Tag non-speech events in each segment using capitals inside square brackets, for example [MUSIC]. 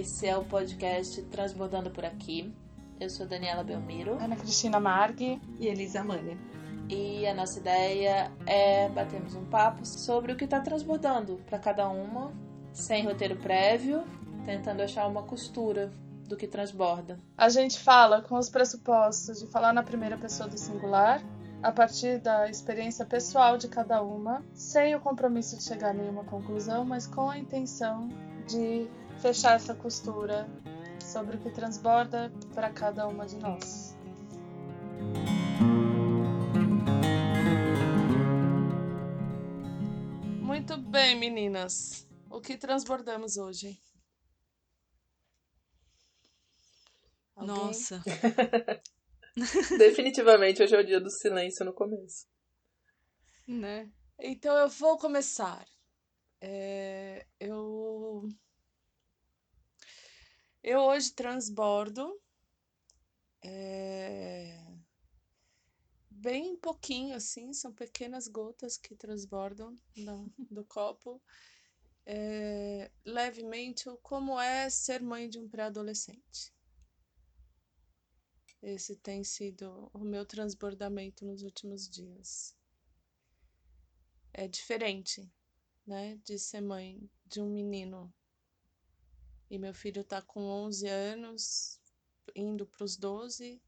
esse é o podcast Transbordando por Aqui. Eu sou Daniela Belmiro. Ana Cristina Margui e Elisa Mania. E a nossa ideia é batermos um papo sobre o que está transbordando para cada uma, sem roteiro prévio, tentando achar uma costura do que transborda. A gente fala com os pressupostos de falar na primeira pessoa do singular, a partir da experiência pessoal de cada uma, sem o compromisso de chegar a nenhuma conclusão, mas com a intenção de fechar essa costura sobre o que transborda para cada uma de nós. Muito bem, meninas. O que transbordamos hoje? Alguém? Nossa. [LAUGHS] Definitivamente hoje é o dia do silêncio no começo. Né? Então eu vou começar. É, eu eu hoje transbordo é, bem pouquinho, assim, são pequenas gotas que transbordam do, do copo. É, levemente como é ser mãe de um pré-adolescente. Esse tem sido o meu transbordamento nos últimos dias. É diferente, né, de ser mãe de um menino e meu filho tá com 11 anos, indo para os 12.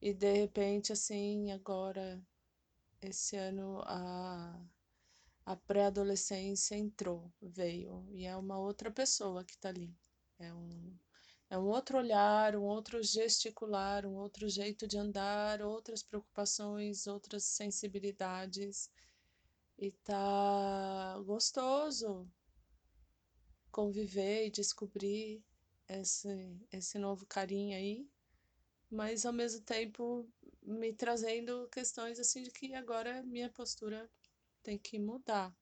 E de repente, assim, agora, esse ano, a, a pré-adolescência entrou, veio. E é uma outra pessoa que tá ali. É um, é um outro olhar, um outro gesticular, um outro jeito de andar, outras preocupações, outras sensibilidades. E tá gostoso, conviver e descobrir esse, esse novo carinho aí, mas ao mesmo tempo me trazendo questões assim de que agora minha postura tem que mudar.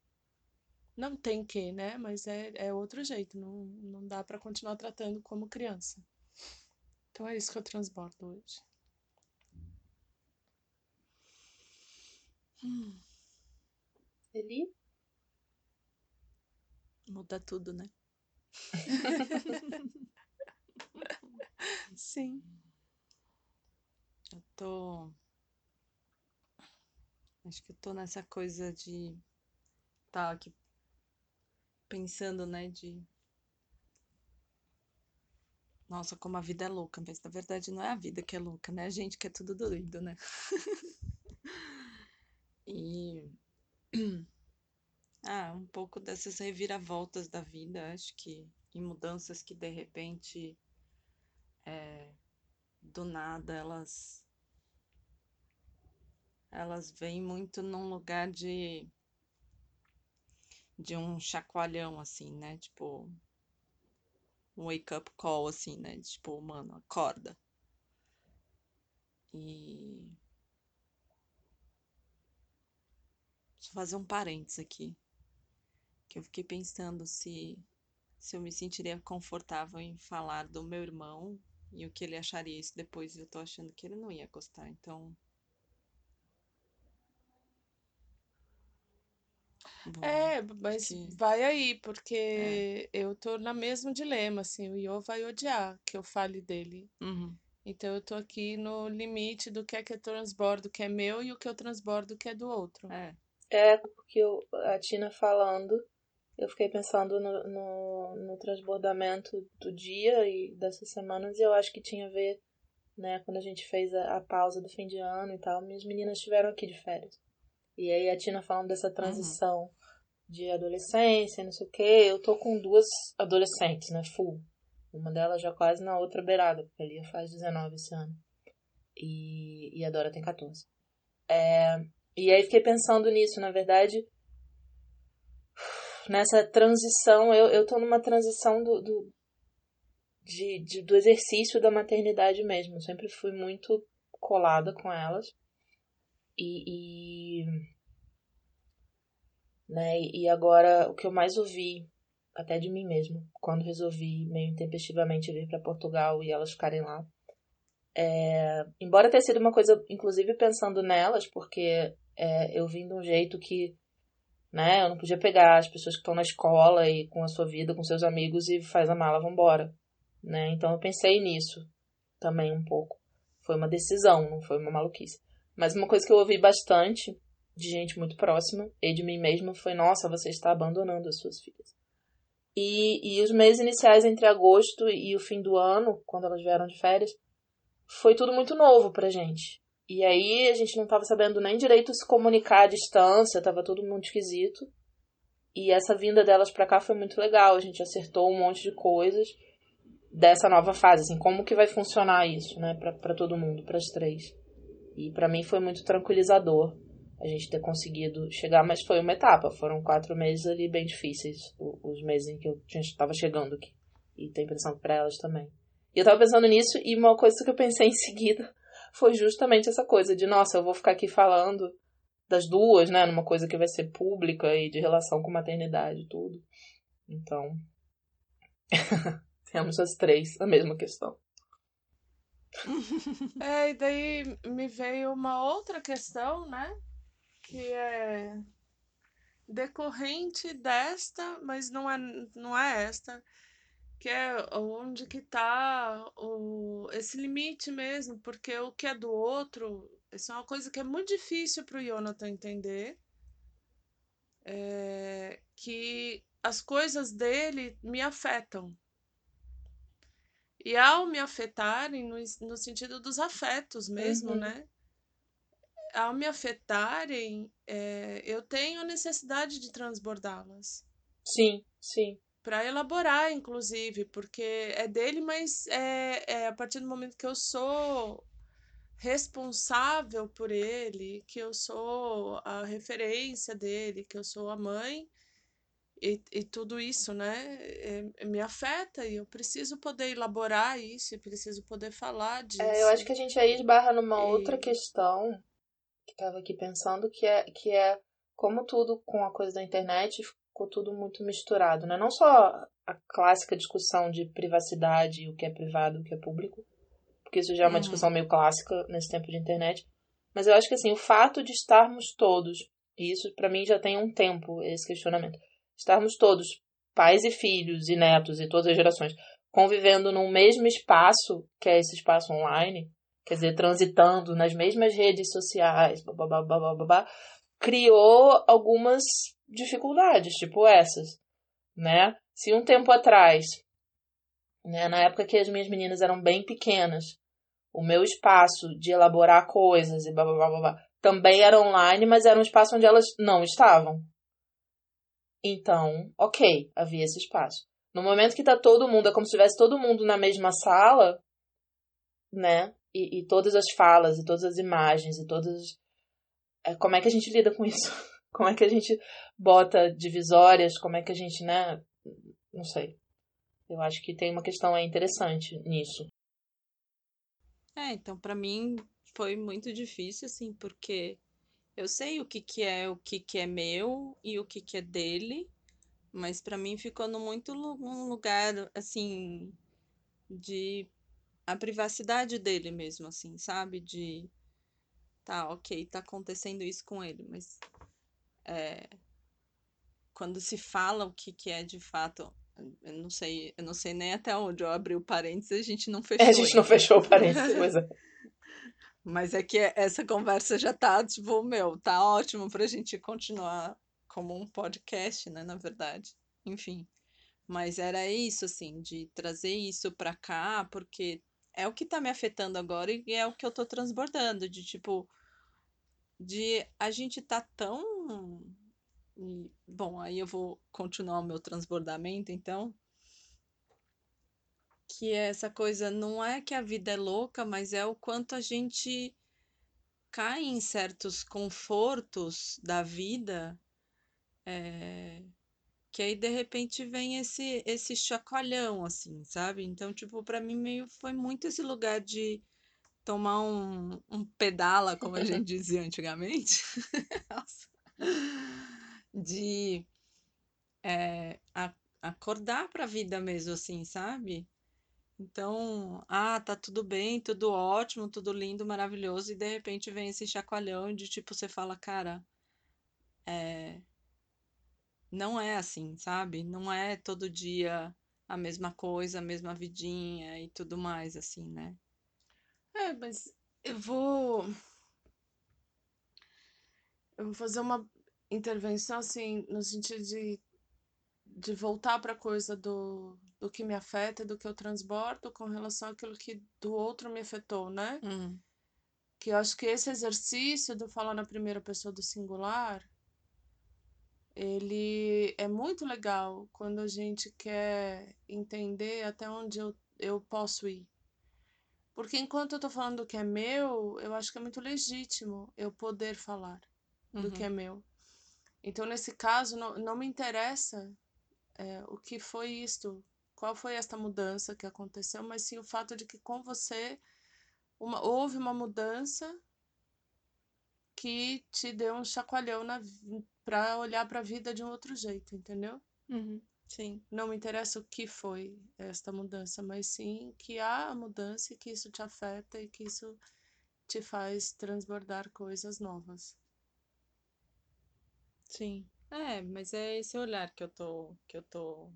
Não tem que, né? Mas é, é outro jeito, não, não dá para continuar tratando como criança. Então é isso que eu transbordo hoje. Hum. Eli? Muda tudo, né? Sim. Eu tô. Acho que eu tô nessa coisa de. Tá aqui pensando, né? De. Nossa, como a vida é louca, mas na verdade não é a vida que é louca, né? A gente que é tudo doido, né? [LAUGHS] e [CLEARS THROAT] [CLEARS THROAT] ah, um pouco dessas reviravoltas da vida, acho que em mudanças que de repente é, do nada elas elas vêm muito num lugar de de um chacoalhão assim, né? Tipo um wake up call assim, né? Tipo, mano, acorda. E Deixa eu fazer um parênteses aqui que eu fiquei pensando se, se eu me sentiria confortável em falar do meu irmão e o que ele acharia isso depois. Eu tô achando que ele não ia gostar, então. Bom, é, mas que... vai aí, porque é. eu tô no mesmo dilema, assim, o Iô vai odiar que eu fale dele. Uhum. Então eu tô aqui no limite do que é que eu transbordo que é meu e o que eu transbordo que é do outro. É. É, porque eu, a Tina falando, eu fiquei pensando no, no, no, transbordamento do dia e dessas semanas e eu acho que tinha a ver, né, quando a gente fez a, a pausa do fim de ano e tal, minhas meninas estiveram aqui de férias. E aí a Tina falando dessa uhum. transição uhum. de adolescência, não sei o que, eu tô com duas adolescentes, né, full. Uma delas já quase na outra beirada, porque a Lia faz 19 esse ano. E, e a Dora tem 14. É, e aí fiquei pensando nisso, na verdade, nessa transição, eu, eu tô numa transição do, do, de, de, do exercício da maternidade mesmo. Eu sempre fui muito colada com elas. E, e, né, e agora o que eu mais ouvi, até de mim mesmo, quando resolvi meio intempestivamente vir para Portugal e elas ficarem lá, é, embora tenha sido uma coisa, inclusive pensando nelas, porque é, eu vim de um jeito que né? Eu não podia pegar as pessoas que estão na escola e com a sua vida, com seus amigos e faz a mala, vambora, né? Então eu pensei nisso também um pouco. Foi uma decisão, não foi uma maluquice. Mas uma coisa que eu ouvi bastante de gente muito próxima e de mim mesma foi: nossa, você está abandonando as suas filhas. E, e os meses iniciais entre agosto e o fim do ano, quando elas vieram de férias, foi tudo muito novo pra gente. E aí a gente não tava sabendo nem direito se comunicar à distância, tava tudo muito esquisito. E essa vinda delas pra cá foi muito legal, a gente acertou um monte de coisas dessa nova fase, assim, como que vai funcionar isso, né, pra todo mundo, pras três. E para mim foi muito tranquilizador a gente ter conseguido chegar, mas foi uma etapa. Foram quatro meses ali bem difíceis, os meses em que eu estava chegando aqui. E tem impressão para elas também. E eu tava pensando nisso, e uma coisa que eu pensei em seguida foi justamente essa coisa de, nossa, eu vou ficar aqui falando das duas, né, numa coisa que vai ser pública e de relação com maternidade e tudo. Então, [LAUGHS] temos as três a mesma questão. [LAUGHS] É, e daí me veio uma outra questão, né? Que é decorrente desta, mas não é, não é esta, que é onde que tá o, esse limite mesmo, porque o que é do outro, isso é uma coisa que é muito difícil para o Jonathan entender, é, que as coisas dele me afetam. E ao me afetarem, no, no sentido dos afetos mesmo, Uhum. né? Ao me afetarem, é, eu tenho necessidade de transbordá-las. Sim, sim. Para elaborar, inclusive, porque é dele, mas é, é a partir do momento que eu sou responsável por ele, que eu sou a referência dele, que eu sou a mãe, e, e tudo isso, né, é- me afeta e eu preciso poder elaborar isso, e preciso poder falar disso. É, eu acho que a gente aí esbarra numa E- outra questão que estava aqui pensando, que é, que é como tudo com a coisa da internet ficou tudo muito misturado, né? Não só a clássica discussão de privacidade, o que é privado, o que é público, porque isso já é uma Uhum. discussão meio clássica nesse tempo de internet, mas eu acho que assim, o fato de estarmos todos, e isso para mim já tem um tempo esse questionamento, estarmos todos, pais e filhos e netos e todas as gerações, convivendo num mesmo espaço, que é esse espaço online, quer dizer, transitando nas mesmas redes sociais, babá, babá, babá, criou algumas dificuldades, tipo essas, né? Se um tempo atrás, né, na época que as minhas meninas eram bem pequenas, o meu espaço de elaborar coisas e babá, babá, também era online, mas era um espaço onde elas não estavam. Então, ok, havia esse espaço. No momento que tá todo mundo, é como se tivesse todo mundo na mesma sala, né? E, e todas as falas, e todas as imagens, e todas. É, como é que a gente lida com isso? [LAUGHS] Como é que a gente bota divisórias? Como é que a gente, né? Não sei. Eu acho que tem uma questão interessante nisso. É, então pra mim foi muito difícil, assim, porque eu sei o que que é o que que é meu e o que que é dele, mas pra mim ficou no muito lu- um lugar, assim, de a privacidade dele mesmo, assim, sabe? De, tá, ok, tá acontecendo isso com ele, mas é, quando se fala o que que é de fato, eu não sei, eu não sei nem até onde eu abri o parênteses, a gente não fechou É, a gente não ainda. fechou o parênteses, pois é. [LAUGHS] Mas é que essa conversa já tá, tipo, meu, tá ótimo pra gente continuar como um podcast, né, na verdade. Enfim. Mas era isso, assim, de trazer isso pra cá, porque é o que tá me afetando agora e é o que eu tô transbordando, de tipo, de a gente tá tão. e, Bom, aí eu vou continuar o meu transbordamento, então. Que é essa coisa, não é que a vida é louca, mas é o quanto a gente cai em certos confortos da vida, é, que aí de repente vem esse esse chacoalhão, assim, sabe? Então, tipo, pra mim meio foi muito esse lugar de tomar um, um pedala, como a [LAUGHS] gente dizia antigamente. [LAUGHS] De é, a- acordar pra vida mesmo, assim, sabe? Então, ah, tá tudo bem, tudo ótimo, tudo lindo, maravilhoso, e de repente vem esse chacoalhão de tipo, você fala, cara, é, não é assim, sabe? Não é todo dia a mesma coisa, a mesma vidinha e tudo mais, assim, né? É, mas eu vou. Eu vou fazer uma intervenção, assim, no sentido de, de voltar para a coisa do, do que me afeta, do que eu transbordo com relação àquilo que do outro me afetou, né? Uhum. Que eu acho que esse exercício do falar na primeira pessoa do singular, ele é muito legal quando a gente quer entender até onde eu, eu posso ir. Porque enquanto eu tô falando do que é meu, eu acho que é muito legítimo eu poder falar do que Uhum. é meu. Então, nesse caso, não, não me interessa é, o que foi isto, qual foi esta mudança que aconteceu, mas sim o fato de que com você uma, houve uma mudança que te deu um chacoalhão na, para olhar para a vida de um outro jeito, entendeu? Uhum. Sim. Não me interessa o que foi esta mudança, mas sim que há a mudança e que isso te afeta e que isso te faz transbordar coisas novas. Sim. É, mas é esse olhar que eu tô, que eu tô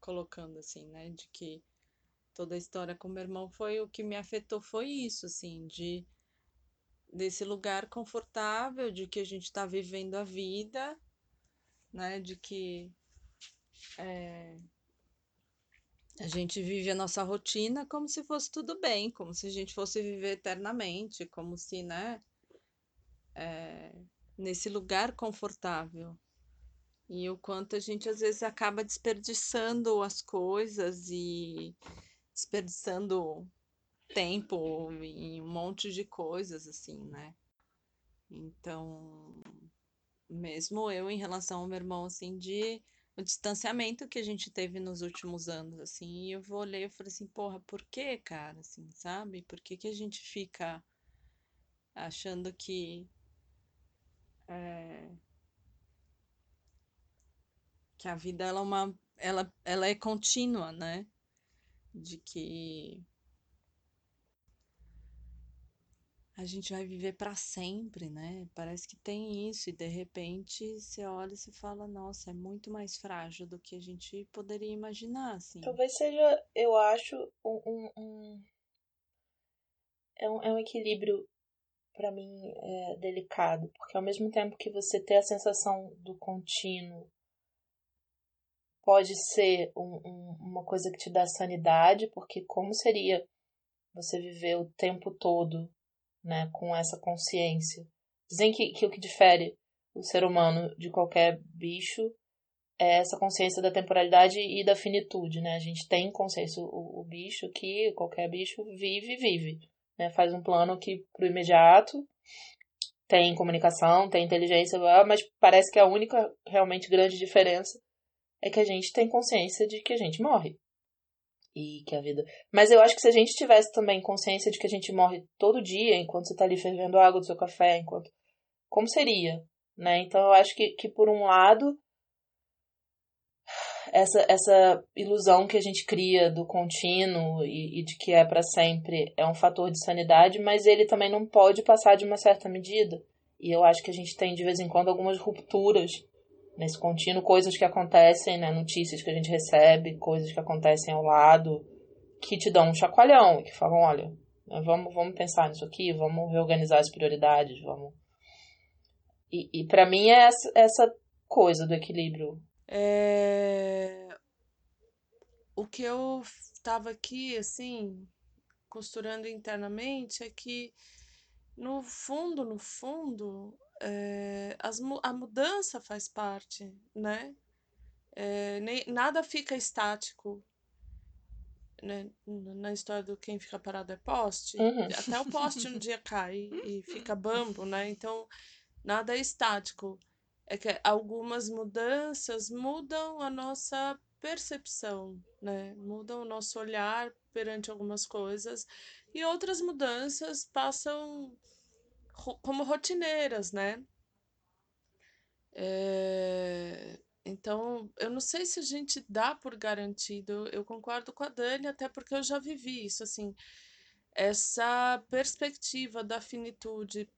colocando, assim, né? De que toda a história com meu irmão foi o que me afetou foi isso, assim, de desse lugar confortável, de que a gente tá vivendo a vida, né? De que é, a gente vive a nossa rotina como se fosse tudo bem, como se a gente fosse viver eternamente, como se, né? é, nesse lugar confortável. E o quanto a gente às vezes acaba desperdiçando as coisas e desperdiçando tempo em um monte de coisas, assim, né? Então, mesmo eu em relação ao meu irmão, assim, de o distanciamento que a gente teve nos últimos anos, assim, e eu vou olhei e falei assim, porra, por que, cara, assim, sabe? Por que que a gente fica achando que é, que a vida ela é uma ela, ela é contínua, né? De que a gente vai viver para sempre, né? Parece que tem isso e de repente você olha e você fala, nossa, é muito mais frágil do que a gente poderia imaginar, assim. Talvez seja, eu acho, um, um, um- é um, é um equilíbrio para mim é, delicado, porque ao mesmo tempo que você ter a sensação do contínuo pode ser um- um- uma coisa que te dá sanidade, porque como seria você viver o tempo todo, né, com essa consciência? Dizem que, que o que difere o ser humano de qualquer bicho é essa consciência da temporalidade e da finitude, né? A gente tem consciência, o, o bicho que qualquer bicho vive, vive, né? Faz um plano que pro imediato tem comunicação, tem inteligência, mas parece que a única realmente grande diferença é que a gente tem consciência de que a gente morre. E que a vida. Mas eu acho que se a gente tivesse também consciência de que a gente morre todo dia, enquanto você tá ali fervendo água do seu café, enquanto. Como seria? Né? Então eu acho que, que por um lado, essa, essa ilusão que a gente cria do contínuo e, e de que é para sempre é um fator de sanidade, mas ele também não pode passar de uma certa medida. E eu acho que a gente tem de vez em quando algumas rupturas nesse contínuo, coisas que acontecem, né, notícias que a gente recebe, coisas que acontecem ao lado, que te dão um chacoalhão e que falam, olha, né, vamos, vamos pensar nisso aqui, vamos reorganizar as prioridades, vamos. E, e para mim é essa, essa coisa do equilíbrio É... O que eu estava aqui, assim, costurando internamente é que, no fundo, no fundo, é, as, a mudança faz parte, né? É, nem, nada fica estático, né? Na história do quem fica parado é poste. Uhum. Até o poste um dia cai e fica bambo, né? Então, nada é estático. É que algumas mudanças mudam a nossa percepção, né? Mudam o nosso olhar perante algumas coisas e outras mudanças passam como rotineiras, né? É, Então, eu não sei se a gente dá por garantido, eu concordo com a Dani, até porque eu já vivi isso, assim, essa perspectiva da finitude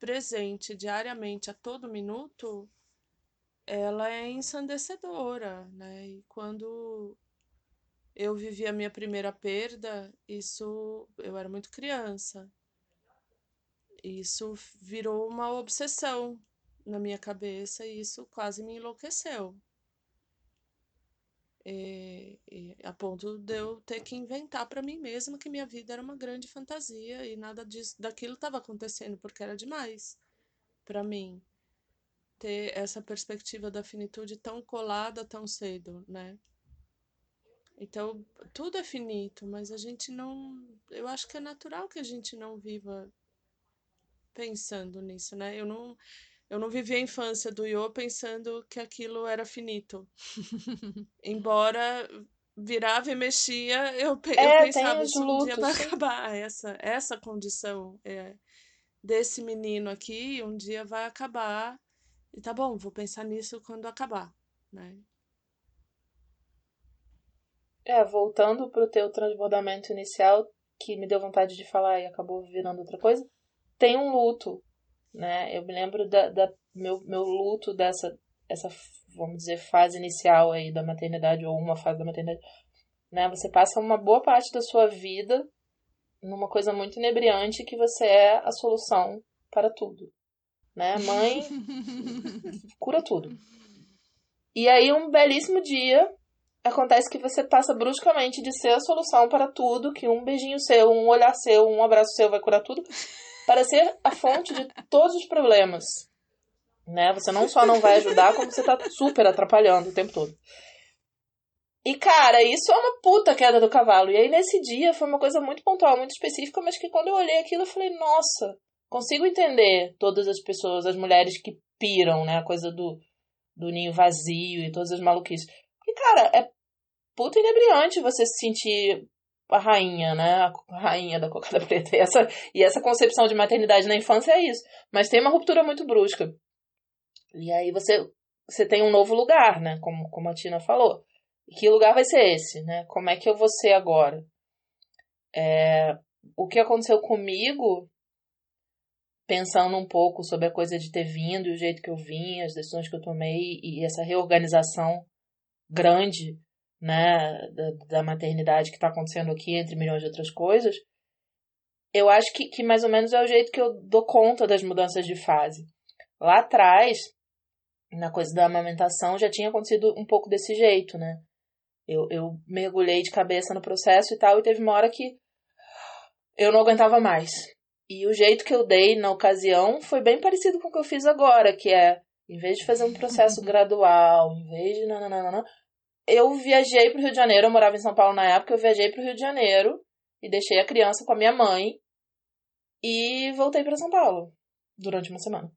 presente diariamente a todo minuto ela é ensandecedora, né? E quando eu vivi a minha primeira perda, isso eu era muito criança. Isso virou uma obsessão na minha cabeça e isso quase me enlouqueceu. E, e, a ponto de eu ter que inventar para mim mesma que minha vida era uma grande fantasia e nada disso, daquilo estava acontecendo porque era demais para mim ter essa perspectiva da finitude tão colada tão cedo, né? Então, tudo é finito, mas a gente não. Eu acho que é natural que a gente não viva pensando nisso, né? Eu não, eu não vivi a infância do Yo pensando que aquilo era finito. Embora virava e mexia, eu, é, eu pensava que um dia vai sim. acabar. [LAUGHS] Essa, essa condição é, desse menino aqui, um dia vai acabar. E tá bom, vou pensar nisso quando acabar, né? É, voltando pro teu transbordamento inicial, que me deu vontade de falar e acabou virando outra coisa, tem um luto, né? Eu me lembro da, da meu, meu luto dessa, essa, vamos dizer, fase inicial aí da maternidade, ou uma fase da maternidade, né? Você passa uma boa parte da sua vida numa coisa muito inebriante que você é a solução para tudo, né? Mãe [LAUGHS] cura tudo. E aí um belíssimo dia acontece que você passa bruscamente de ser a solução para tudo, que um beijinho seu, um olhar seu, um abraço seu vai curar tudo, para ser a fonte de todos os problemas. Né? Você não só não vai ajudar, como você tá super atrapalhando o tempo todo. E, cara, isso é uma puta queda do cavalo. E aí, nesse dia, foi uma coisa muito pontual, muito específica, mas que quando eu olhei aquilo, eu falei, nossa, consigo entender todas as pessoas, as mulheres que piram, né? A coisa do, do ninho vazio e todas as maluquices. Porque, cara, é puta inebriante você se sentir a rainha, né? A rainha da cocada preta. E essa, e essa concepção de maternidade na infância é isso. Mas tem uma ruptura muito brusca. E aí você, você tem um novo lugar, né? Como, como a Tina falou. E que lugar vai ser esse, né? Como é que eu vou ser agora? É, o que aconteceu comigo, pensando um pouco sobre a coisa de ter vindo o jeito que eu vim, as decisões que eu tomei e essa reorganização grande né, da, da maternidade que está acontecendo aqui, entre milhões de outras coisas, eu acho que, que mais ou menos é o jeito que eu dou conta das mudanças de fase. Lá atrás, na coisa da amamentação, já tinha acontecido um pouco desse jeito, né? Eu, eu mergulhei de cabeça no processo e tal, e teve uma hora que eu não aguentava mais. E o jeito que eu dei na ocasião foi bem parecido com o que eu fiz agora, que é, em vez de fazer um processo [LAUGHS] gradual, em vez de nananana, eu viajei para o Rio de Janeiro, eu morava em São Paulo na época, eu viajei para o Rio de Janeiro e deixei a criança com a minha mãe e voltei para São Paulo durante uma semana.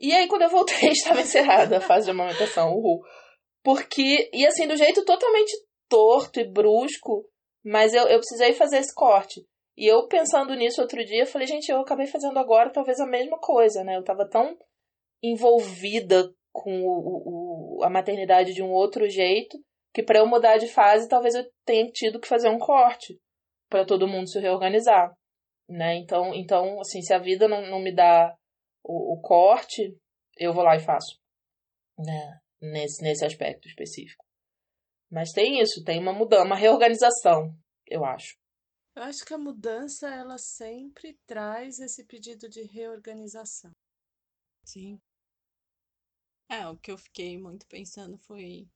E aí, quando eu voltei, [LAUGHS] estava encerrada a fase de amamentação, uhul. Porque, e assim, do jeito totalmente torto e brusco, mas eu, eu precisei fazer esse corte. E eu pensando nisso outro dia, falei, gente, eu acabei fazendo agora talvez a mesma coisa, né? Eu tava tão envolvida com o, o, a maternidade de um outro jeito que para eu mudar de fase, talvez eu tenha tido que fazer um corte para todo mundo se reorganizar, né? Então, então assim, se a vida não, não me dá o, o corte, eu vou lá e faço, né? Nesse, nesse aspecto específico. Mas tem isso, tem uma mudança, uma reorganização, eu acho. Eu acho que a mudança, ela sempre traz esse pedido de reorganização. Sim. É, o que eu fiquei muito pensando foi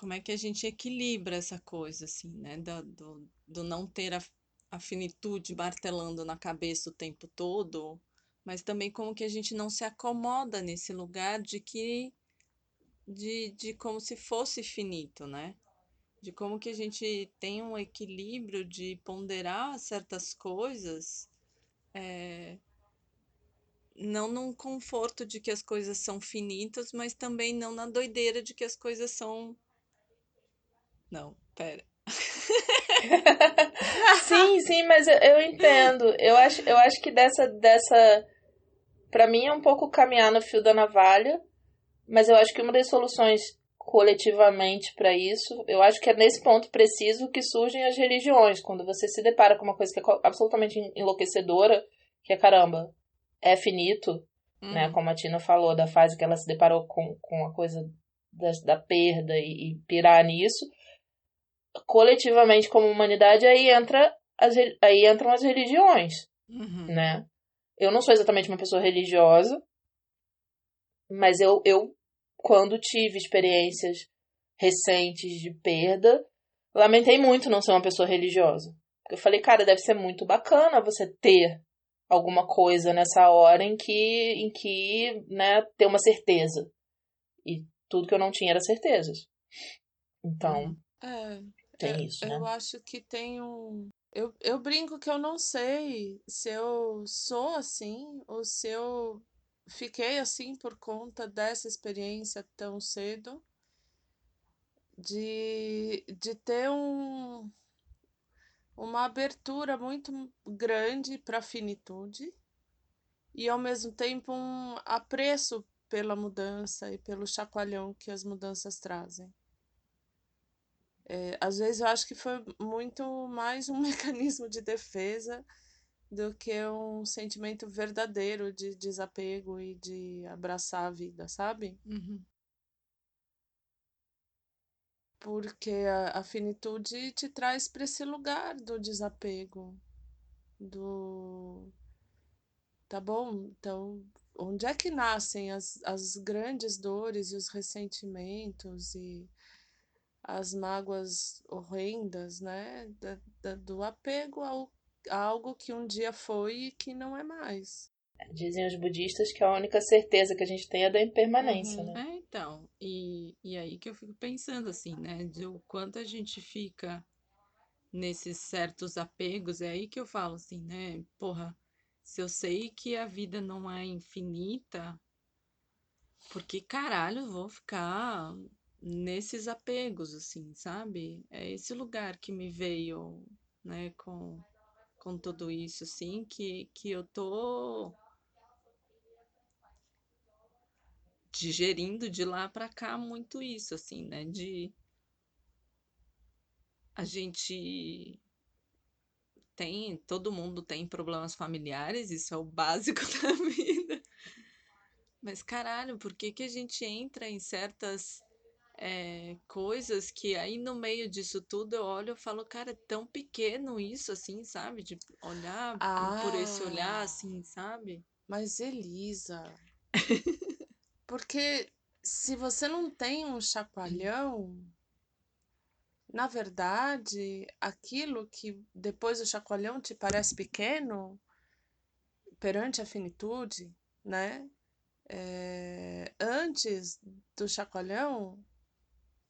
como é que a gente equilibra essa coisa, assim, né? Do, do, do não ter a, a finitude martelando na cabeça o tempo todo, mas também como que a gente não se acomoda nesse lugar de que. de, de como se fosse finito, né? De como que a gente tem um equilíbrio de ponderar certas coisas. É, não num conforto de que as coisas são finitas, mas também não na doideira de que as coisas são não, pera. [LAUGHS] sim, sim, mas eu, eu, entendo. Eu acho, eu acho que dessa, dessa. Pra mim é um pouco caminhar no fio da navalha, mas eu acho que uma das soluções coletivamente para isso, eu acho que é nesse ponto preciso que surgem as religiões. Quando você se depara com uma coisa que é absolutamente enlouquecedora, que é caramba, é finito, uhum. né? Como a Tina falou, da fase que ela se deparou com, com a coisa da, da perda e, e pirar nisso. Coletivamente, como humanidade, aí entra as, aí entram as religiões, uhum. né? Eu não sou exatamente uma pessoa religiosa, mas eu, eu quando tive experiências recentes de perda, lamentei muito não ser uma pessoa religiosa. Eu falei, cara, deve ser muito bacana você ter alguma coisa nessa hora em que, em que, né, ter uma certeza. E tudo que eu não tinha era certezas. Então, é, tem é, isso, né? Eu acho que tem um... Eu, eu brinco que eu não sei se eu sou assim ou se eu fiquei assim por conta dessa experiência tão cedo de, de ter um, uma abertura muito grande para a finitude e ao mesmo tempo um apreço pela mudança e pelo chacoalhão que as mudanças trazem. É, às vezes eu acho que foi muito mais um [LAUGHS] mecanismo de defesa do que um sentimento verdadeiro de desapego e de abraçar a vida, sabe? Uhum. Porque a, a finitude te traz para esse lugar do desapego, do. Tá bom? Então, onde é que nascem as, as grandes dores e os ressentimentos e as mágoas horrendas, né? Da, da, do apego ao algo que um dia foi e que não é mais. Dizem os budistas que a única certeza que a gente tem é da impermanência, uhum. né? É, então. E, e aí que eu fico pensando, assim, né? De o quanto a gente fica nesses certos apegos. É aí que eu falo, assim, né? Porra, se eu sei que a vida não é infinita, porque caralho eu vou ficar nesses apegos, assim, sabe? É esse lugar que me veio, né, com com tudo isso, assim, que, que eu tô digerindo de lá para cá muito isso, assim, né? De a gente tem, todo mundo tem problemas familiares, isso é o básico [LAUGHS] da vida. Mas caralho, por que que a gente entra em certas é, coisas que aí no meio disso tudo eu olho e falo, cara, é tão pequeno isso, assim, sabe? De olhar ah, por esse olhar, assim, sabe? Mas Elisa. [LAUGHS] porque se você não tem um chacoalhão, na verdade, aquilo que depois do chacoalhão te parece pequeno, perante a finitude, né? É, antes do chacoalhão,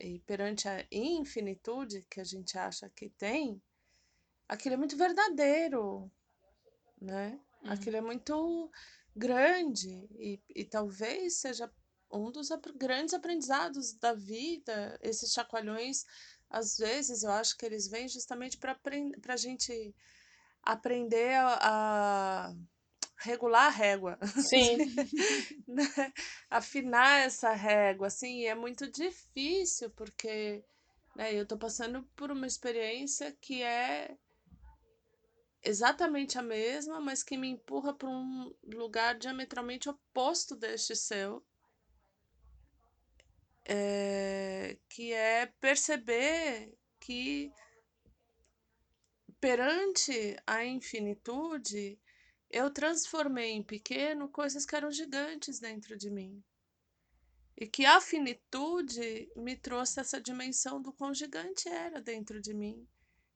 e perante a infinitude que a gente acha que tem, aquilo é muito verdadeiro, né? Uhum. Aquilo é muito grande e, e talvez seja um dos grandes aprendizados da vida, esses chacoalhões, às vezes eu acho que eles vêm justamente para a gente aprender a, a regular a régua. Sim. [LAUGHS] né? Afinar essa régua, assim, é muito difícil, porque né, eu tô passando por uma experiência que é exatamente a mesma, mas que me empurra para um lugar diametralmente oposto deste seu. É, que é perceber que perante a infinitude eu transformei em pequeno coisas que eram gigantes dentro de mim. E que a finitude me trouxe essa dimensão do quão gigante era dentro de mim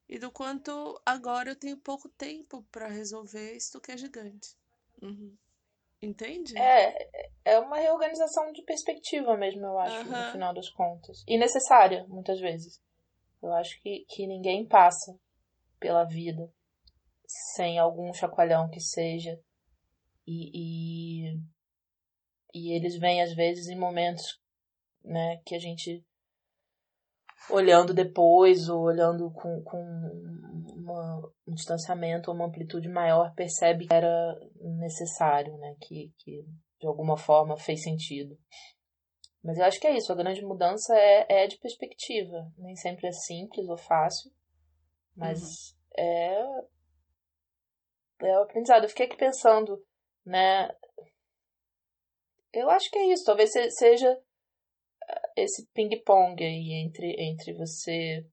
e do quanto agora eu tenho pouco tempo para resolver isto que é gigante. Uhum. Entende? É, é uma reorganização de perspectiva mesmo, eu acho, uhum. no final das contas. E necessária, muitas vezes. Eu acho que, que ninguém passa pela vida sem algum chacoalhão que seja. E, e, e eles vêm às vezes em momentos né, que a gente olhando depois ou olhando com, com uma, um distanciamento ou uma amplitude maior percebe que era necessário, né, que, que de alguma forma fez sentido. Mas eu acho que é isso, a grande mudança é, é de perspectiva. Nem sempre é simples ou fácil, mas uhum. é é o aprendizado. Eu fiquei aqui pensando, né? eu acho que é isso. Talvez seja eh, esse ping-pong aí entre, entre você.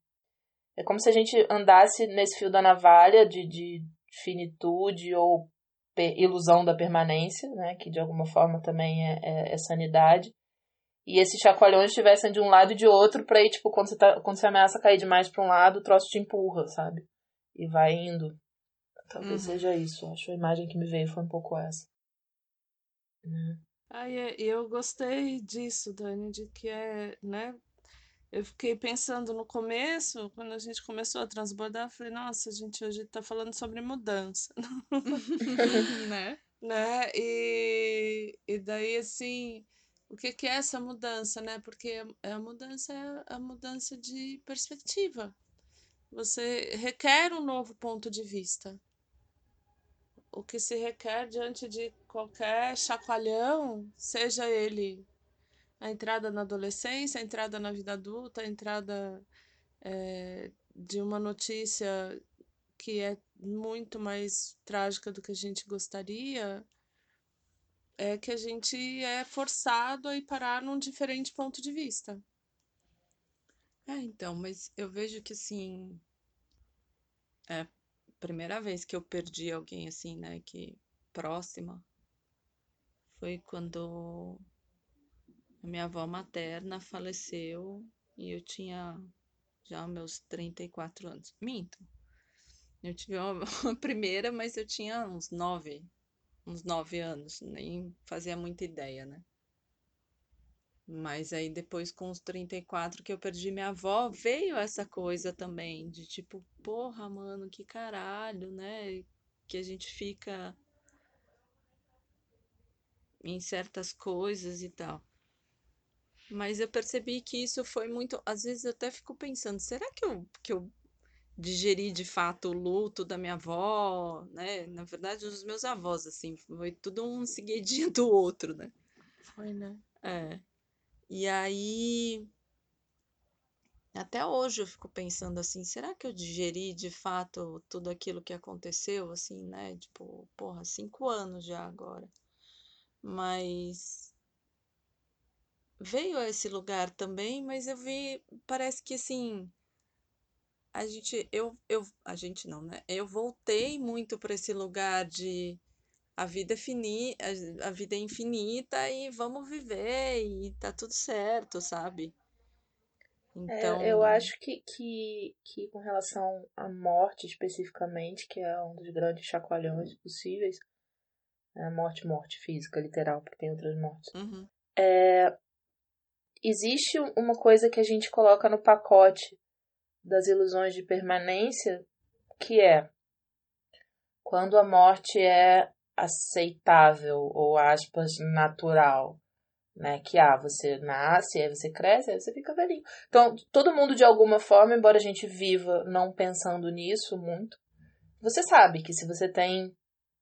É como se a gente andasse nesse fio da navalha de, de finitude ou ilusão da permanência, né? Que de alguma forma também é, é, é sanidade. E esses chacoalhões estivessem de um lado e de outro, pra ir, tipo, quando você, tá, quando você ameaça cair demais pra um lado, o troço te empurra, sabe? E vai indo. Talvez uhum. seja isso. Acho que a imagem que me veio foi um pouco essa. Né? Ah, e eu gostei disso, Dani, de que é, né? Eu fiquei pensando no começo, quando a gente começou a transbordar, eu falei, nossa, a gente hoje tá falando sobre mudança. [LAUGHS] [LAUGHS] né? né? E, e daí, assim, o que, que é essa mudança, né? Porque a mudança é a mudança de perspectiva. Você requer um novo ponto de vista o que se requer diante de qualquer chacoalhão, seja ele a entrada na adolescência, a entrada na vida adulta, a entrada é, de uma notícia que é muito mais trágica do que a gente gostaria, é que a gente é forçado a ir parar num diferente ponto de vista. É, então, mas eu vejo que assim. É, primeira vez que eu perdi alguém assim, né, que próxima, foi quando a minha avó materna faleceu e eu tinha já meus 34 anos. Minto. Eu tive uma, [LAUGHS] uma primeira, mas eu tinha uns 9, uns 9 anos, nem fazia muita ideia, né? Mas aí depois com os 34 que eu perdi minha avó, veio essa coisa também de tipo, porra, mano, que caralho, né? Que a gente fica em certas coisas e tal. Mas eu percebi que isso foi muito. Às vezes eu até fico pensando, será que eu, que eu digeri de fato o luto da minha avó, né? Na verdade, os meus avós, assim, foi tudo um seguidinho do outro, né? Foi, né? É. E aí, até hoje eu fico pensando assim, será que eu digeri de fato tudo aquilo que aconteceu, assim, né? Tipo, porra, cinco anos já agora. Mas veio a esse lugar também, mas eu vi, parece que assim, a gente, eu, eu, a gente não, né? Eu voltei muito para esse lugar de a vida é fini, a, a vida é infinita e vamos viver e tá tudo certo, sabe? Então... É, eu acho que, que, que com relação à morte especificamente, que é um dos grandes chacoalhões possíveis, é a morte, morte física, literal, porque tem outras mortes. Uhum. É, existe uma coisa que a gente coloca no pacote das ilusões de permanência, que é quando a morte é aceitável ou aspas natural, né? Que ah, você nasce, aí você cresce, aí você fica velhinho. Então, todo mundo de alguma forma, embora a gente viva não pensando nisso muito, você sabe que se você tem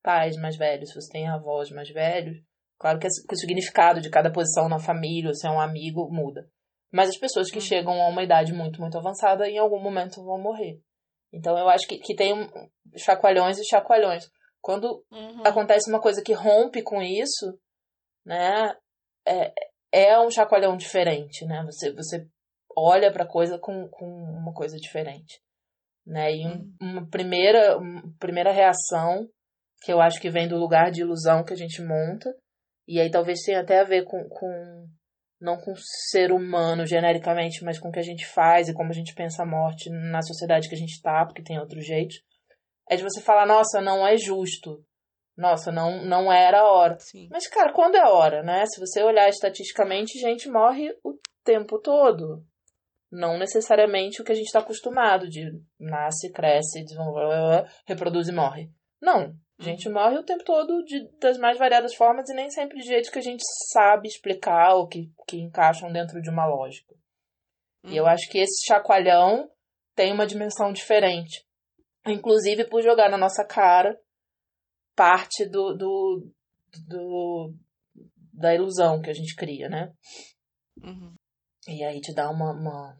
pais mais velhos, se você tem avós mais velhos, claro que, o significado de cada posição na família, se é um amigo, muda. Mas as pessoas que uhum. chegam a uma idade muito, muito avançada, em algum momento vão morrer. Então eu acho que, que tem chacoalhões e chacoalhões. Quando uhum. acontece uma coisa que rompe com isso, né? É, é um chacoalhão diferente, né? Você, você olha para a coisa com, com uma coisa diferente, né? E um, uhum. uma primeira uma primeira reação que eu acho que vem do lugar de ilusão que a gente monta e aí talvez tenha até a ver com, com não com o ser humano genericamente, mas com o que a gente faz e como a gente pensa a morte na sociedade que a gente está, porque tem outro jeito é de você falar, nossa, não é justo. Nossa, não, não era a hora. Sim. Mas, cara, quando é a hora, né? Se você olhar estatisticamente, gente morre o tempo todo. Não necessariamente o que a gente está acostumado de nasce, cresce, desenvolve, reproduz e morre. Não. A gente uhum. morre o tempo todo de, das mais variadas formas e nem sempre de jeitos que a gente sabe explicar ou que, que encaixam dentro de uma lógica. Uhum. E eu uhum. acho que esse chacoalhão tem uma dimensão diferente inclusive por jogar na nossa cara parte do, do, do da ilusão que a gente cria, né? Uhum. E aí te dá uma, uma...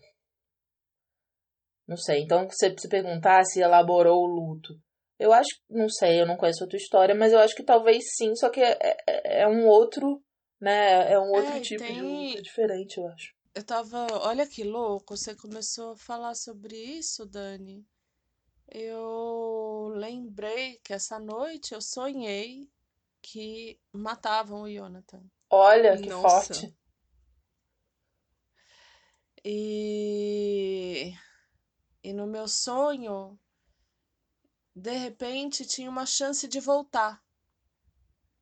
Não sei. Então, você se perguntar se elaborou o luto. Eu acho, não sei, eu não conheço a tua história, mas eu acho que talvez sim, só que é, é, é um outro né? É um outro É, tipo de tem- luta diferente, eu acho. Eu tava. Olha que louco, você começou a falar sobre isso, Dani. Eu lembrei que essa noite eu sonhei que matavam o Jonathan. Olha que Nossa. forte. E, e no meu sonho, de repente, tinha uma chance de voltar.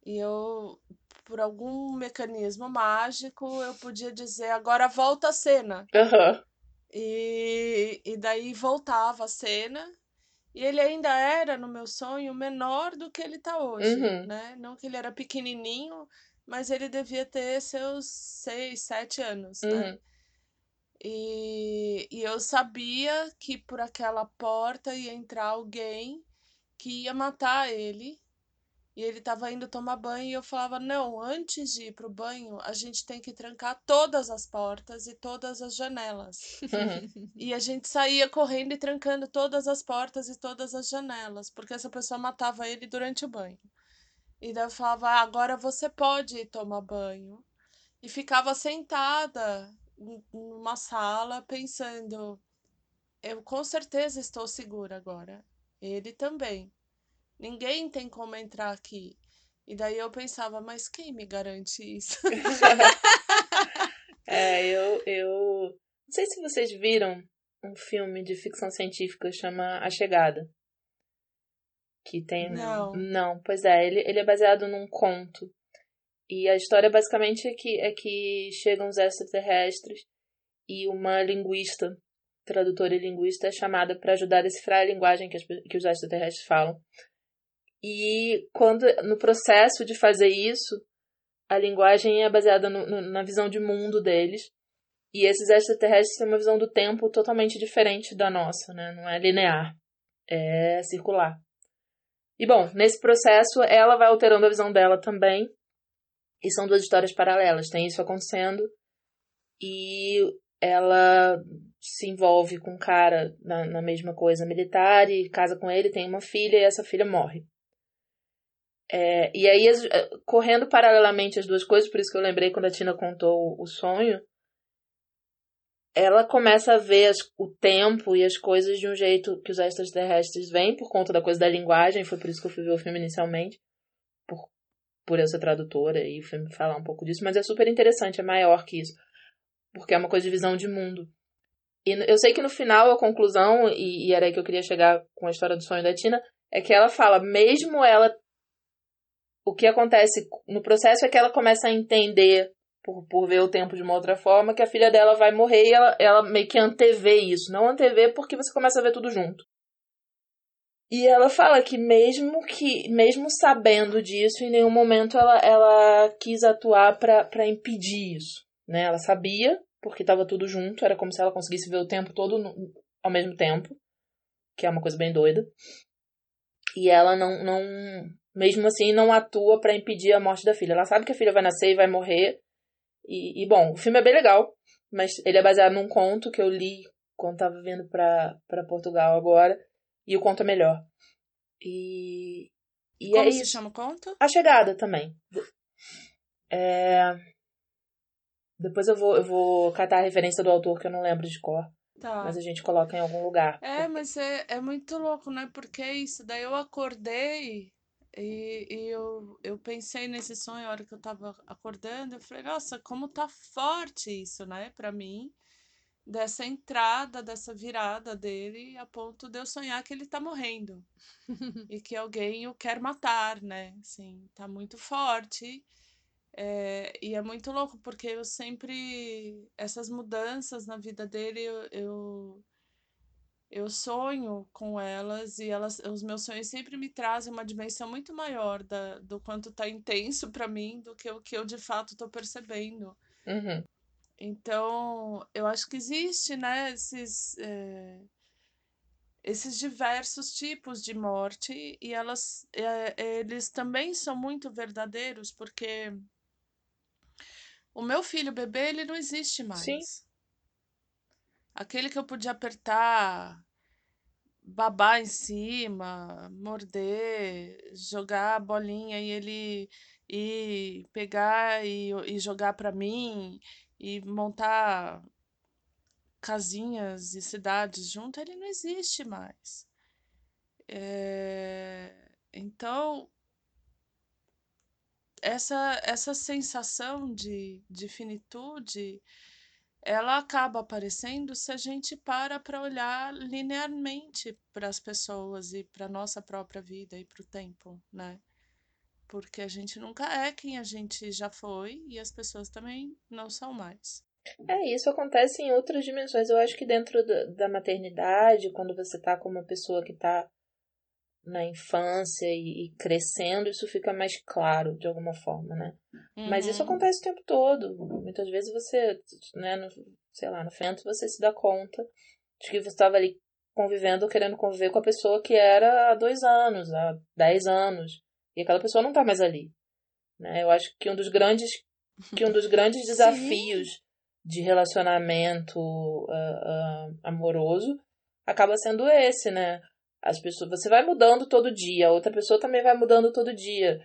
E eu, por algum mecanismo mágico, eu podia dizer: agora volta a cena. Aham. E, e daí voltava a cena. E ele ainda era, no meu sonho, menor do que ele tá hoje, Uhum. né? Não que ele era pequenininho, mas ele devia ter seus seis, sete anos, né? Uhum. E, e eu sabia que por aquela porta ia entrar alguém que ia matar ele. E ele estava indo tomar banho e eu falava: "Não, antes de ir pro banho, a gente tem que trancar todas as portas e todas as janelas". Uhum. [LAUGHS] E a gente saía correndo e trancando todas as portas e todas as janelas, porque essa pessoa matava ele durante o banho. E daí eu falava: "Ah, agora você pode ir tomar banho". E ficava sentada numa sala pensando: eu com certeza estou segura agora. Ele também. Ninguém tem como entrar aqui. E daí eu pensava: mas quem me garante isso? [LAUGHS] É, eu, eu. Não sei se vocês viram um filme de ficção científica chama A Chegada. Que tem. Não. Não, pois é, ele, ele é baseado num conto. E a história basicamente é que, é que chegam os extraterrestres e uma linguista, tradutora e linguista, é chamada para ajudar a decifrar a linguagem que, as que os extraterrestres falam. E quando no processo de fazer isso, a linguagem é baseada no- no- na visão de mundo deles. E esses extraterrestres têm uma visão do tempo totalmente diferente da nossa, né? Não é linear, é circular. E bom, nesse processo ela vai alterando a visão dela também. E são duas histórias paralelas. Tem isso acontecendo e ela se envolve com um cara na, na mesma coisa militar e casa com ele, tem uma filha e essa filha morre. É, e aí, eh, correndo paralelamente as duas coisas, por isso que eu lembrei quando a Tina contou o, sonho, ela começa a ver as- o tempo e as coisas de um jeito que os extraterrestres veem, por conta da coisa da linguagem, foi por isso que eu fui ver o filme inicialmente, por, por eu ser tradutora e o filme falar um pouco disso, mas é super interessante, é maior que isso, porque é uma coisa de visão de mundo. E eu sei que no final, a conclusão, e, e era aí que eu queria chegar com a história do sonho da Tina, é que ela fala, mesmo ela. O que acontece no processo é que ela começa a entender, por, por ver o tempo de uma outra forma, que a filha dela vai morrer e ela, ela meio que antevê isso. Não antevê porque você começa a ver tudo junto. E ela fala que mesmo que, mesmo sabendo disso, em nenhum momento ela, ela quis atuar para impedir isso. Né? Ela sabia, porque estava tudo junto, era como se ela conseguisse ver o tempo todo no- ao mesmo tempo, que é uma coisa bem doida. E ela não, não mesmo assim, não atua para impedir a morte da filha. Ela sabe que a filha vai nascer e vai morrer. E, e, bom, o filme é bem legal, mas ele é baseado num conto que eu li quando tava vindo pra, pra Portugal agora. E o conto é melhor. E, e Como é se isso. chama o conto? A chegada também. É... Depois eu vou, eu vou catar a referência do autor que eu não lembro de cor. Tá. Mas a gente coloca em algum lugar. É, mas é, é muito louco, né? Porque é isso. Daí eu acordei e, e eu, eu pensei nesse sonho a hora que eu tava acordando. Eu falei, nossa, como tá forte isso, né? Pra mim, dessa entrada, dessa virada dele, a ponto de eu sonhar que ele tá morrendo [LAUGHS] e que alguém o quer matar, né? Assim, tá muito forte. É, e é muito louco, porque eu sempre. Essas mudanças na vida dele, eu, eu, eu sonho com elas e elas, os meus sonhos sempre me trazem uma dimensão muito maior da, do quanto tá intenso pra mim do que o que eu de fato tô percebendo. Uhum. Então, eu acho que existe, né, esses, eh, esses diversos tipos de morte e elas, eh, eles também são muito verdadeiros porque o meu filho bebê, ele não existe mais. Sim. Aquele que eu podia apertar, babar em cima, morder, jogar a bolinha e ele e pegar e, e jogar para mim e montar casinhas e cidades junto, ele não existe mais. É, então, essa, essa sensação de, de finitude ela acaba aparecendo se a gente para para olhar linearmente para as pessoas e para nossa própria vida e para o tempo, né? Porque a gente nunca é quem a gente já foi e as pessoas também não são mais. É, isso acontece em outras dimensões. Eu acho que dentro da maternidade, quando você tá com uma pessoa que tá na infância e, e, crescendo, isso fica mais claro de alguma forma, né? Uhum. Mas isso uhum. acontece o tempo todo. Muitas vezes você, né, no, sei lá, no frente você se dá conta de que você estava ali convivendo, querendo conviver com a pessoa que era há dois anos, há dez anos, e aquela pessoa não está mais ali. Né? Eu acho que um dos grandes, que um dos [LAUGHS] grandes desafios de relacionamento uh, uh, amoroso acaba sendo esse, né? As pessoas, você vai mudando todo dia, a outra pessoa também vai mudando todo dia.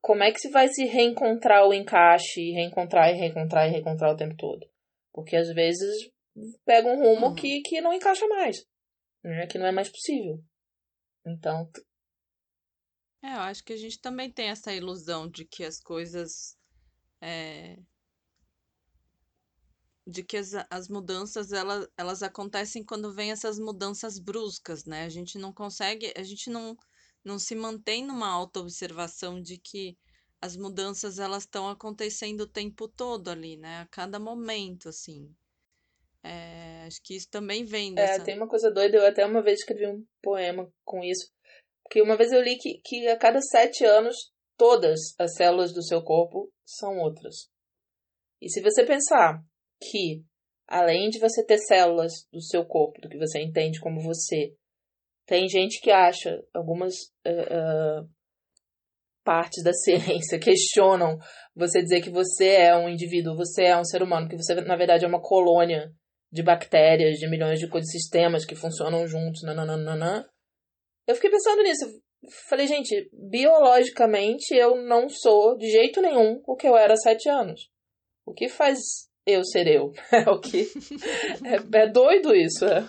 Como é que se vai se reencontrar o encaixe, reencontrar e reencontrar e reencontrar o tempo todo? Porque às vezes pega um rumo uhum. que, que não encaixa mais, né? que não é mais possível. Então. É, eu acho que a gente também tem essa ilusão de que as coisas é, de que as, as mudanças elas, elas acontecem quando vem essas mudanças bruscas, né? A gente não consegue, a gente não, não se mantém numa auto-observação de que as mudanças elas estão acontecendo o tempo todo ali, né? A cada momento, assim. É, acho que isso também vem é, dessa... É, tem uma coisa doida, eu até uma vez escrevi um poema com isso, porque uma vez eu li que, que a cada sete anos todas as células do seu corpo são outras. E se você pensar que, além de você ter células do seu corpo, do que você entende como você, tem gente que acha, algumas uh, uh, partes da [LAUGHS] ciência questionam você dizer que você é um indivíduo, você é um ser humano, que você, na verdade, é uma colônia de bactérias, de milhões de ecossistemas que funcionam juntos, nananana. Eu fiquei pensando nisso. Falei, gente, biologicamente eu não sou de jeito nenhum o que eu era há sete anos. O que faz eu ser eu. [LAUGHS] É o que. É, é doido isso, é.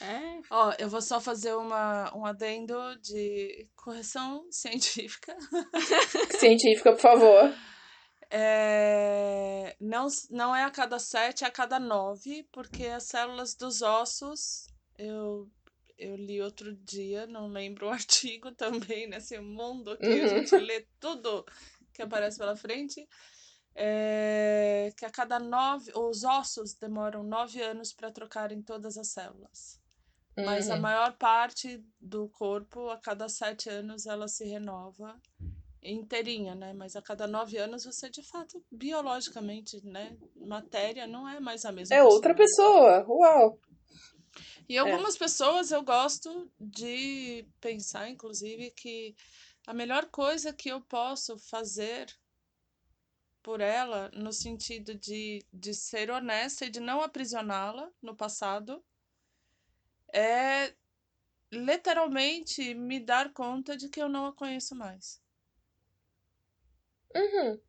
É. Ó, eu vou só fazer uma, um adendo de correção científica. [LAUGHS] científica, por favor. É, não, não é a cada sete, é a cada nove, porque as células dos ossos, eu, eu li outro dia, não lembro o [LAUGHS] artigo também, nesse mundo que uhum. a gente lê tudo que aparece pela frente é, que a cada nove, os ossos demoram nove anos para trocarem todas as células. Uhum. Mas a uhum. maior parte do corpo, a cada sete anos, ela se renova inteirinha, né? Mas a cada nove anos você, de fato, biologicamente, né? Matéria não é mais a mesma É pessoa. outra pessoa, uau! E algumas é. pessoas eu gosto de pensar, inclusive, que a melhor coisa que eu posso fazer por ela no sentido de, de ser honesta e de não aprisioná-la no passado, é literalmente me dar conta de que eu não a conheço mais. Uhum.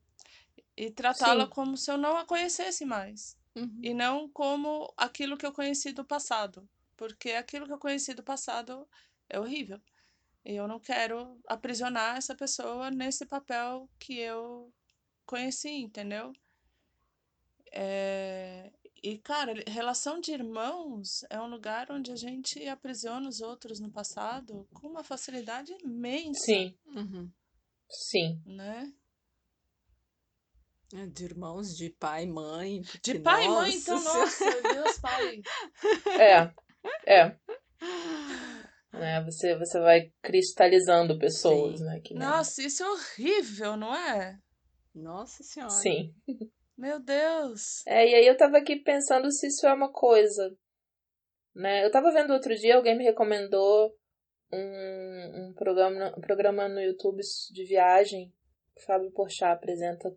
E tratá-la como se eu não a conhecesse mais. Uhum. E não como aquilo que eu conheci do passado. Porque aquilo que eu conheci do passado é horrível. E eu não quero aprisionar essa pessoa nesse papel que eu conheci, entendeu? É... E, cara, relação de irmãos é um lugar onde a gente aprisiona os outros no passado com uma facilidade imensa. Sim. Uhum. Sim. Né? É, de irmãos, de pai, mãe. De pai e mãe, então, nossa, Deus, pai. É, é. É, você, você vai cristalizando pessoas, Sim. né? Que Nossa, isso é horrível, não é? Nossa Senhora. Sim. Meu Deus. É, e aí eu tava aqui pensando se isso é uma coisa. Né? Eu tava vendo outro dia, alguém me recomendou um, um, programa, um programa no YouTube de viagem. O Fábio Porchat apresenta.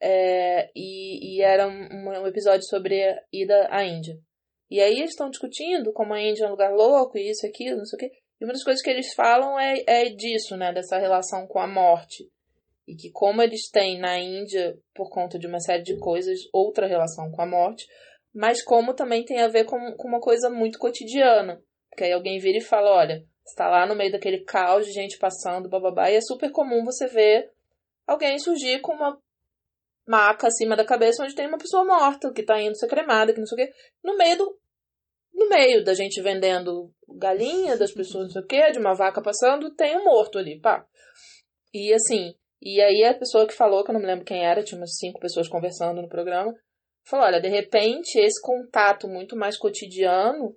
É, e, e era um, um episódio sobre a ida à Índia. E aí eles estão discutindo como a Índia é um lugar louco, e isso, aquilo, não sei o quê. E uma das coisas que eles falam é, é disso, né? Dessa relação com a morte e que como eles têm na Índia, por conta de uma série de coisas, outra relação com a morte, mas como também tem a ver com, com uma coisa muito cotidiana. Porque aí alguém vira e fala, olha, está lá no meio daquele caos de gente passando, bababá, e é super comum você ver alguém surgir com uma maca acima da cabeça onde tem uma pessoa morta, que está indo ser cremada, que não sei o quê, no meio do no meio da gente vendendo galinha, das pessoas não sei o quê, de uma vaca passando, tem um morto ali, pá. E assim, e aí a pessoa que falou, que eu não me lembro quem era, tinha umas cinco pessoas conversando no programa, falou, olha, de repente esse contato muito mais cotidiano,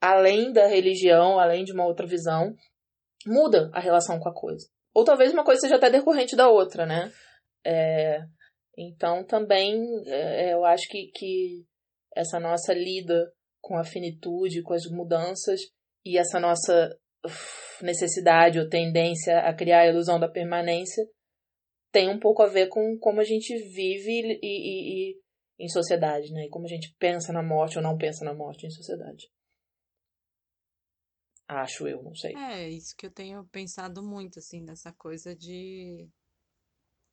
além da religião, além de uma outra visão, muda a relação com a coisa. Ou talvez uma coisa seja até decorrente da outra, né? É, então também é, eu acho que, que essa nossa lida com a finitude, com as mudanças e essa nossa [SIGHS] necessidade ou tendência a criar a ilusão da permanência tem um pouco a ver com como a gente vive e, e, e em sociedade, né? E como a gente pensa na morte ou não pensa na morte em sociedade. Acho eu, não sei. É, isso que eu tenho pensado muito, assim, nessa coisa de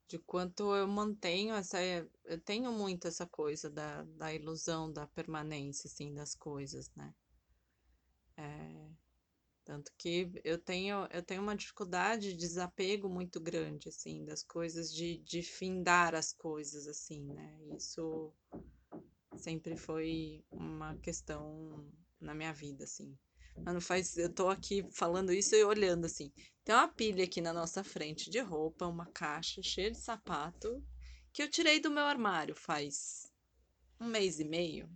de quanto eu mantenho essa. Eu tenho muito essa coisa da, da ilusão da permanência, assim, das coisas, né? É, tanto que eu tenho, eu tenho uma dificuldade de desapego muito grande, assim, das coisas, de, de findar as coisas, assim, né? Isso sempre foi uma questão na minha vida, assim. Mas não faz. Eu tô aqui falando isso e olhando assim. Tem uma pilha aqui na nossa frente de roupa, uma caixa cheia de sapato que eu tirei do meu armário faz um mês e meio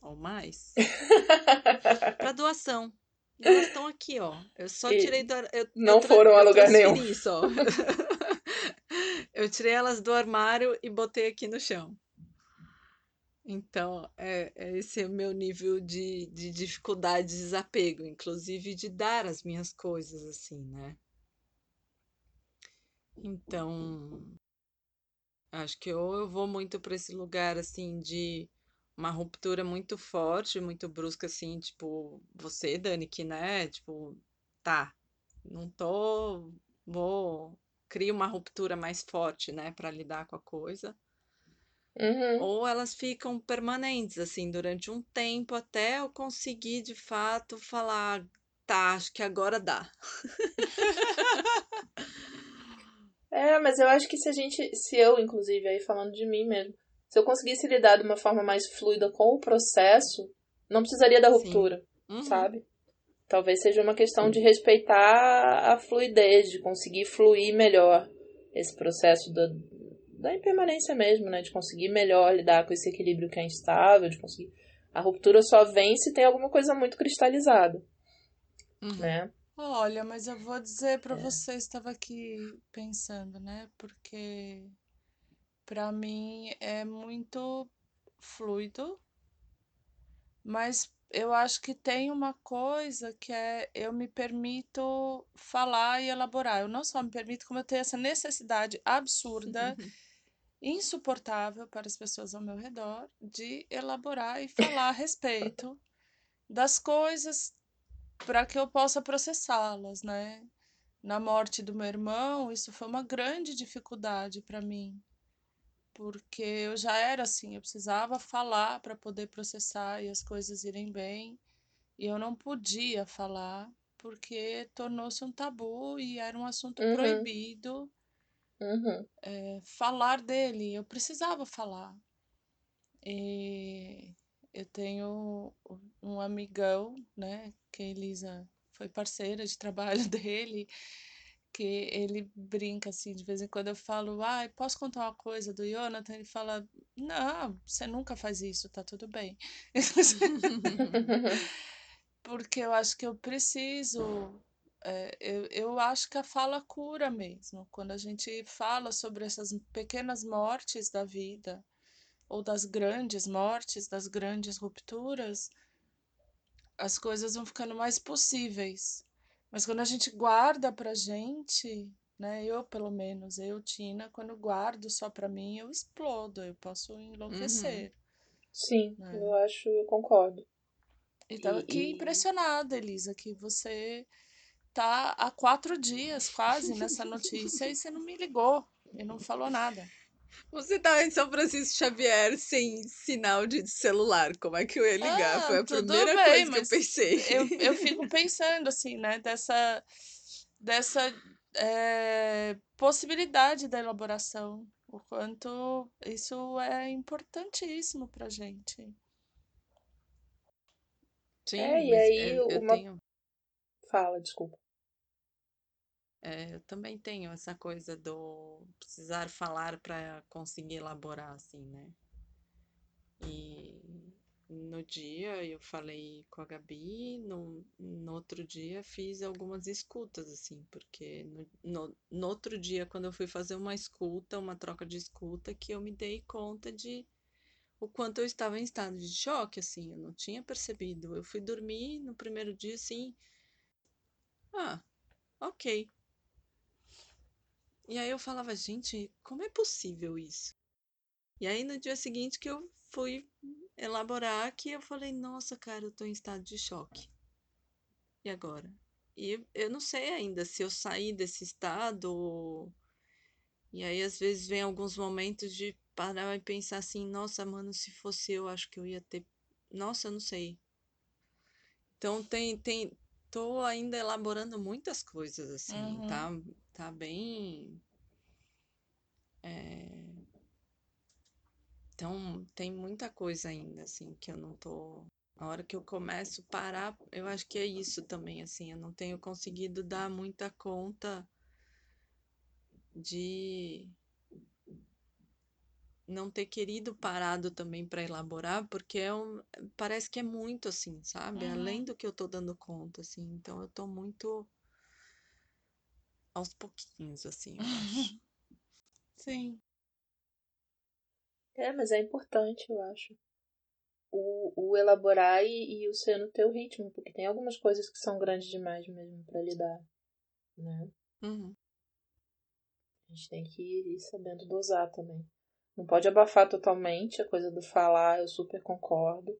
ou mais [LAUGHS] para doação. E elas estão aqui, ó. Eu só e tirei do eu, Não eu foram a lugar nenhum. Isso, ó. [LAUGHS] eu tirei elas do armário e botei aqui no chão. Então, é, é esse é o meu nível de, de dificuldade de desapego, inclusive de dar as minhas coisas, assim, né? Então, acho que ou eu vou muito para esse lugar, assim, de uma ruptura muito forte, muito brusca, assim, tipo, você, Dani, que, né, tipo, tá, não tô, vou, crio uma ruptura mais forte, né, para lidar com a coisa Uhum. Ou elas ficam permanentes, assim, durante um tempo até eu conseguir de fato falar, tá, acho que agora dá. [LAUGHS] É, mas eu acho que se a gente, se eu, inclusive, aí falando de mim mesmo, se eu conseguisse lidar de uma forma mais fluida com o processo, não precisaria da ruptura, uhum. sabe? Talvez seja uma questão de respeitar a fluidez, de conseguir fluir melhor esse processo da, da impermanência mesmo, né? De conseguir melhor lidar com esse equilíbrio que é instável, de conseguir. A ruptura só vem se tem alguma coisa muito cristalizada, uhum. né? Olha, mas eu vou dizer para é. você, estava aqui pensando, né? Porque para mim é muito fluido, mas eu acho que tem uma coisa que é eu me permito falar e elaborar. Eu não só me permito, como eu tenho essa necessidade absurda [LAUGHS] insuportável para as pessoas ao meu redor de elaborar e falar a respeito das coisas para que eu possa processá-las, né? Na morte do meu irmão, isso foi uma grande dificuldade para mim, porque eu já era assim, eu precisava falar para poder processar e as coisas irem bem, e eu não podia falar porque tornou-se um tabu e era um assunto uhum. proibido Uhum. É, falar dele, eu precisava falar. E eu tenho um amigão, né, que a Elisa foi parceira de trabalho [LAUGHS] dele, que ele brinca assim, de vez em quando eu falo, ah, posso contar uma coisa do Jonathan? Ele fala, não, você nunca faz isso, tá tudo bem. [LAUGHS] [LAUGHS] Porque eu acho que eu preciso é, eu, eu acho que a fala cura mesmo. Quando a gente fala sobre essas pequenas mortes da vida, ou das grandes mortes, das grandes rupturas, as coisas vão ficando mais possíveis. Mas quando a gente guarda pra gente, né? Eu, pelo menos, eu, Tina, quando guardo só pra mim, eu explodo, eu posso enlouquecer. Uhum. Sim, né? eu acho, eu concordo. Então, e, que e... impressionada, Elisa, que você tá há quatro dias quase nessa notícia e você não me ligou e não falou nada. Você tá em São Francisco Xavier sem sinal de celular. Como é que eu ia ligar? Ah, Foi a primeira bem, coisa que eu pensei. Eu, eu fico [LAUGHS] pensando assim, né, dessa, dessa eh, possibilidade da elaboração, o quanto isso é importantíssimo pra gente. Sim, É, e aí eu, eu uma- tenho. Fala, desculpa. É, eu também tenho essa coisa do precisar falar para conseguir elaborar, assim, né? E no dia eu falei com a Gabi, no, no outro dia fiz algumas escutas, assim, porque no, no, no outro dia, quando eu fui fazer uma escuta, uma troca de escuta, que eu me dei conta de o quanto eu estava em estado de choque, assim, eu não tinha percebido. Eu fui dormir no primeiro dia, assim, ah, ok. E aí eu falava, gente, como é possível isso? E aí no dia seguinte que eu fui elaborar que eu falei, nossa, cara, eu tô em estado de choque. E agora? E eu não sei ainda se eu saí desse estado ou... E aí às vezes vem alguns momentos de parar e pensar assim, nossa, mano, se fosse eu, acho que eu ia ter... Nossa, eu não sei. Então tem, tem, tô ainda elaborando muitas coisas assim, Uhum. tá, tá bem... é, Então, tem muita coisa ainda, assim, que eu não tô. A hora que eu começo a parar, eu acho que é isso também, assim, eu não tenho conseguido dar muita conta de não ter querido parado também para elaborar, porque é um, parece que é muito assim, sabe? Uhum. Além do que eu tô dando conta, assim, então eu tô muito aos pouquinhos, assim, eu acho. [LAUGHS] Sim. É, mas é importante, eu acho. O, o elaborar e, e o ser no teu ritmo, porque tem algumas coisas que são grandes demais mesmo pra lidar, né? Uhum. A gente tem que ir sabendo dosar também. Não pode abafar totalmente a coisa do falar, eu super concordo.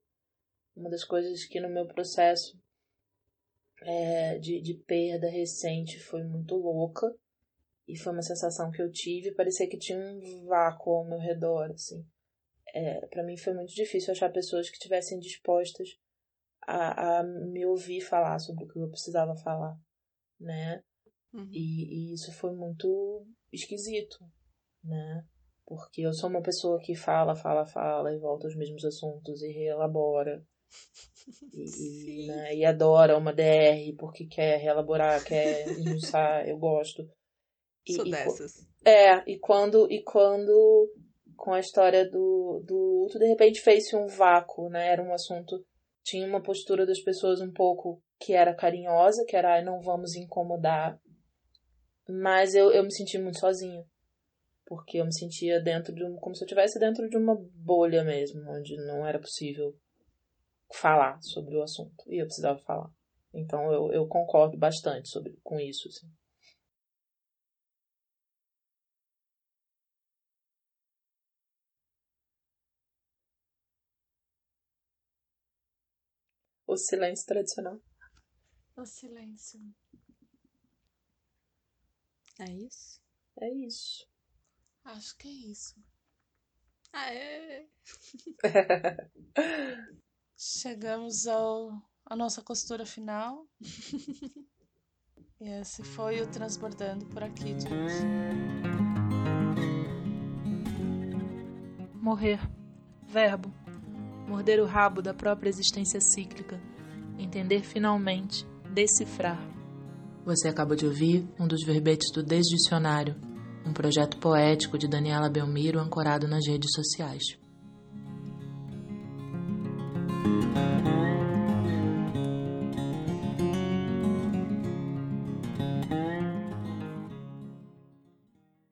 Uma das coisas que no meu processo é, de, de perda recente foi muito louca. E foi uma sensação que eu tive, parecia que tinha um vácuo ao meu redor, assim. É, para mim foi muito difícil achar pessoas que estivessem dispostas a, a me ouvir falar sobre o que eu precisava falar, né? Uhum. E, e isso foi muito esquisito, né? Porque eu sou uma pessoa que fala, fala, fala e volta aos mesmos assuntos e reelabora. E, e, né, e adora uma DR porque quer reelaborar, quer esmiuçar, [LAUGHS] eu gosto. E- Sou dessas. é, e quando, e quando com a história do, do luto, de repente fez-se um vácuo, né? Era um assunto, tinha uma postura das pessoas um pouco que era carinhosa, que era, ai, não vamos incomodar. Mas eu, eu me senti muito sozinha. Porque eu me sentia dentro de um, como se eu estivesse dentro de uma bolha mesmo, onde não era possível falar sobre o assunto. E eu precisava falar. Então eu, eu concordo bastante sobre, com isso, assim. O silêncio tradicional. O silêncio. É isso? É isso. Acho que é isso. Ah, é. [LAUGHS] Chegamos ao, à nossa costura final. e [LAUGHS] esse foi o Transbordando por aqui de hoje. Morrer. Verbo. Morder o rabo da própria existência cíclica. Entender finalmente. Decifrar. Você acaba de ouvir um dos verbetes do Desdicionário, um projeto poético de Daniela Belmiro ancorado nas redes sociais.